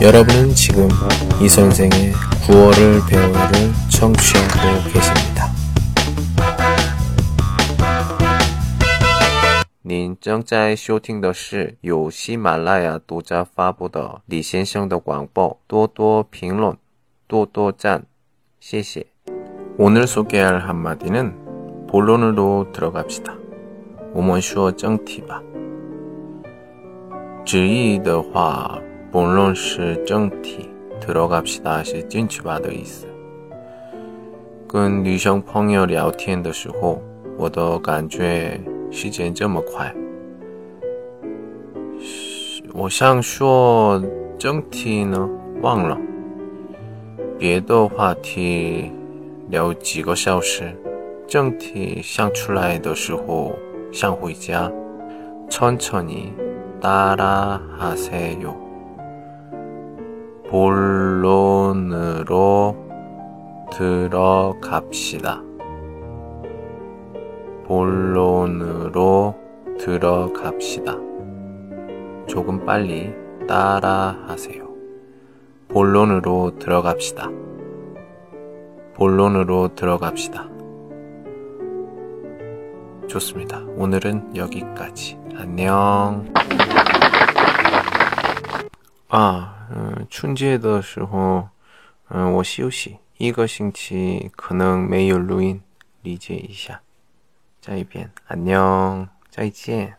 여러분은 지금 이 선생의 구월을 배우를 청취하고 계십니다. 您正在收听的是由喜马拉雅独家发布的李先生的广播，多多评论，多多赞，谢谢。 오늘 소개할 한마디는 본론으로 들어갑시다. 我们说正题吧。直译的话， 本论是正题，들어갑시다是进去吧的意思。跟女生朋友聊天的时候，我都感觉时间这么快。我想说正题呢，忘了。别的话题聊几个小时，正题想出来的时候想回家，천천히 따라 하세요. 본론으로 들어갑시다. 본론으로 들어갑시다. 조금 빨리 따라 하세요. 본론으로 들어갑시다. 본론으로 들어갑시다. 좋습니다. 오늘은 여기까지. 안녕. 啊，嗯，春节的时候，嗯，我休息一个星期，可能没有录音，理解一下。再一遍，안 녕， 再见。